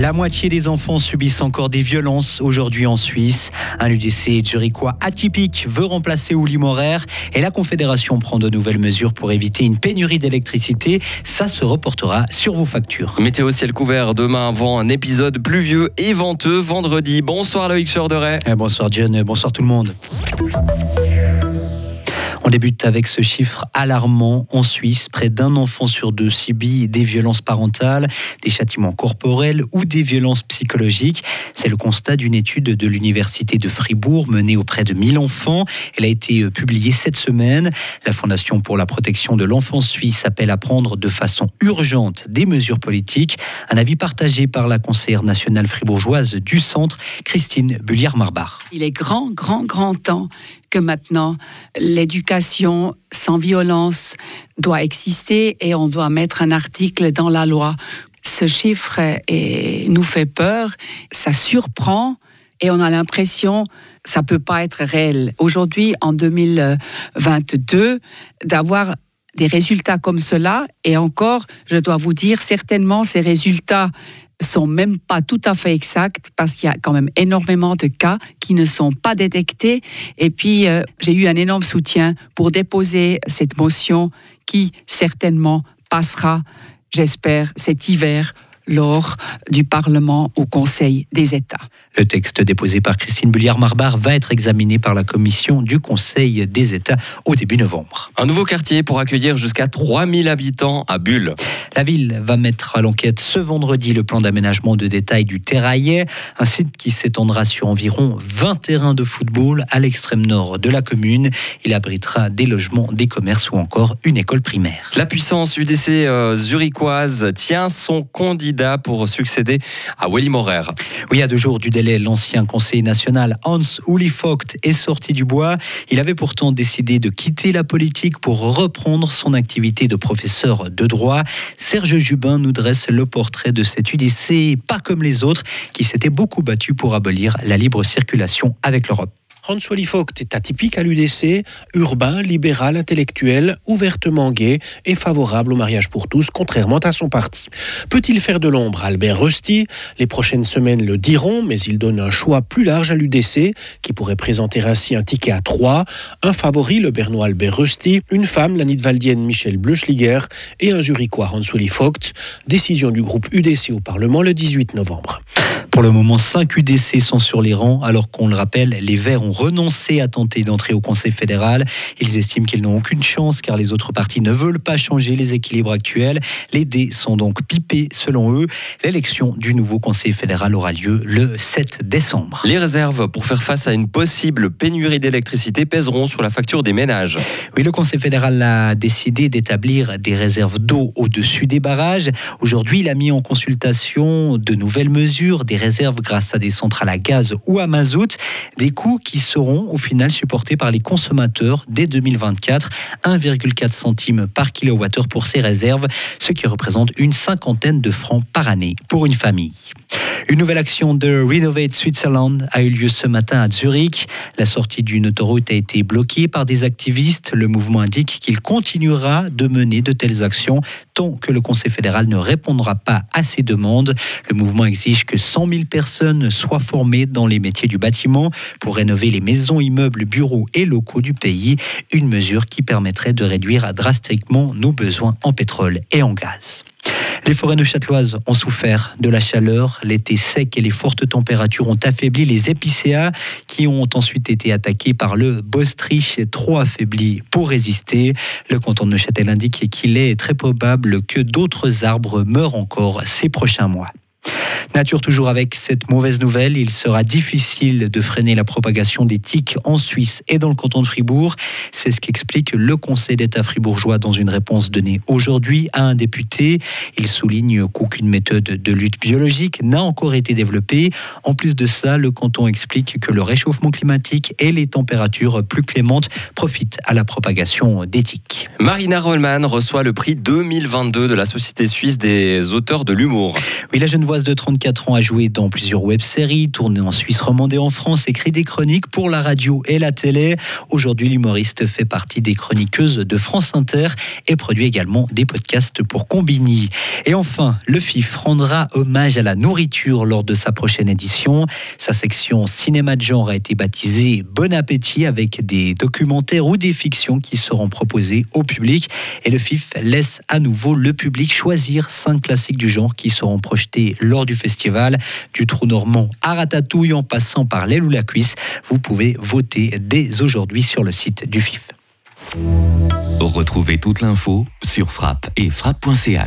La moitié des enfants subissent encore des violences aujourd'hui en Suisse. Un UDC zurichois atypique veut remplacer Ouli Morer et la Confédération prend de nouvelles mesures pour éviter une pénurie d'électricité. Ça se reportera sur vos factures. Météo ciel couvert demain avant un épisode pluvieux et venteux vendredi. Bonsoir Loïc Chorderet. Eh, bonsoir John, bonsoir tout le monde. On débute avec ce chiffre alarmant en Suisse. Près d'un enfant sur deux subit des violences parentales, des châtiments corporels ou des violences psychologiques. C'est le constat d'une étude de l'Université de Fribourg menée auprès de 1000 enfants. Elle a été euh, publiée cette semaine. La Fondation pour la protection de l'enfance suisse appelle à prendre de façon urgente des mesures politiques. Un avis partagé par la conseillère nationale fribourgeoise du centre, Christine Bulliard-Marbar. Il est grand, grand, grand temps que maintenant l'éducation sans violence doit exister et on doit mettre un article dans la loi. Ce chiffre nous fait peur, ça surprend et on a l'impression ça peut pas être réel. Aujourd'hui, en 2022, d'avoir des résultats comme cela, et encore, je dois vous dire, certainement ces résultats sont même pas tout à fait exacts parce qu'il y a quand même énormément de cas qui ne sont pas détectés. Et puis, euh, j'ai eu un énorme soutien pour déposer cette motion qui certainement passera, j'espère, cet hiver lors du Parlement au Conseil des États. Le texte déposé par Christine Bulliard-Marbar va être examiné par la Commission du Conseil des États au début novembre. Un nouveau quartier pour accueillir jusqu'à 3000 habitants à Bulle. La ville va mettre à l'enquête ce vendredi le plan d'aménagement de détail du Terraillet, un site qui s'étendra sur environ 20 terrains de football à l'extrême nord de la commune. Il abritera des logements, des commerces ou encore une école primaire. La puissance UDC euh, zurichoise tient son candidat pour succéder à Willy Morer. Oui, à deux jours du délai, l'ancien conseiller national Hans Uli Vogt est sorti du bois. Il avait pourtant décidé de quitter la politique pour reprendre son activité de professeur de droit. Serge Jubin nous dresse le portrait de cet UDC, pas comme les autres, qui s'étaient beaucoup battus pour abolir la libre circulation avec l'Europe. François Vogt est atypique à l'UDC, urbain, libéral, intellectuel, ouvertement gay et favorable au mariage pour tous, contrairement à son parti. Peut-il faire de l'ombre à Albert Rusty Les prochaines semaines le diront, mais il donne un choix plus large à l'UDC, qui pourrait présenter ainsi un ticket à trois, un favori, le bernois Albert Rusty, une femme, la nidwaldienne Michel Bleuschliger, et un zurichois Hans Vogt. Décision du groupe UDC au Parlement le 18 novembre. Pour le moment, 5 UDC sont sur les rangs, alors qu'on le rappelle, les Verts ont renoncé à tenter d'entrer au Conseil fédéral. Ils estiment qu'ils n'ont aucune chance car les autres partis ne veulent pas changer les équilibres actuels. Les dés sont donc pipés selon eux. L'élection du nouveau Conseil fédéral aura lieu le 7 décembre. Les réserves pour faire face à une possible pénurie d'électricité pèseront sur la facture des ménages. Oui, le Conseil fédéral a décidé d'établir des réserves d'eau au-dessus des barrages. Aujourd'hui, il a mis en consultation de nouvelles mesures, des réserves grâce à des centrales à gaz ou à mazout, des coûts qui seront au final supportés par les consommateurs dès 2024, 1,4 centimes par kilowattheure pour ces réserves, ce qui représente une cinquantaine de francs par année pour une famille. Une nouvelle action de Renovate Switzerland a eu lieu ce matin à Zurich. La sortie d'une autoroute a été bloquée par des activistes. Le mouvement indique qu'il continuera de mener de telles actions tant que le Conseil fédéral ne répondra pas à ces demandes. Le mouvement exige que 100 000 personnes soient formées dans les métiers du bâtiment pour rénover les maisons, immeubles, bureaux et locaux du pays. Une mesure qui permettrait de réduire drastiquement nos besoins en pétrole et en gaz. Les forêts neuchâteloises ont souffert de la chaleur. L'été sec et les fortes températures ont affaibli les épicéas qui ont ensuite été attaqués par le Bostrich, trop affaibli pour résister. Le canton de Neuchâtel indique qu'il est très probable que d'autres arbres meurent encore ces prochains mois. Nature toujours avec cette mauvaise nouvelle, il sera difficile de freiner la propagation des tiques en Suisse et dans le canton de Fribourg. C'est ce qu'explique le Conseil d'État fribourgeois dans une réponse donnée aujourd'hui à un député. Il souligne qu'aucune méthode de lutte biologique n'a encore été développée. En plus de ça, le canton explique que le réchauffement climatique et les températures plus clémentes profitent à la propagation des tiques. Marina Rollman reçoit le prix 2022 de la Société suisse des auteurs de l'humour. Oui, la Genevoise de 30 24 ans, a joué dans plusieurs web-séries, tourné en Suisse romande et en France, écrit des chroniques pour la radio et la télé. Aujourd'hui, l'humoriste fait partie des chroniqueuses de France Inter et produit également des podcasts pour Combini. Et enfin, le FIF rendra hommage à la nourriture lors de sa prochaine édition. Sa section cinéma de genre a été baptisée Bon Appétit avec des documentaires ou des fictions qui seront proposés au public. Et le FIF laisse à nouveau le public choisir cinq classiques du genre qui seront projetés lors du festival du trou normand à Ratatouille en passant par l'aile ou la cuisse, vous pouvez voter dès aujourd'hui sur le site du FIF. Retrouvez toute l'info sur frappe et frappe.ch.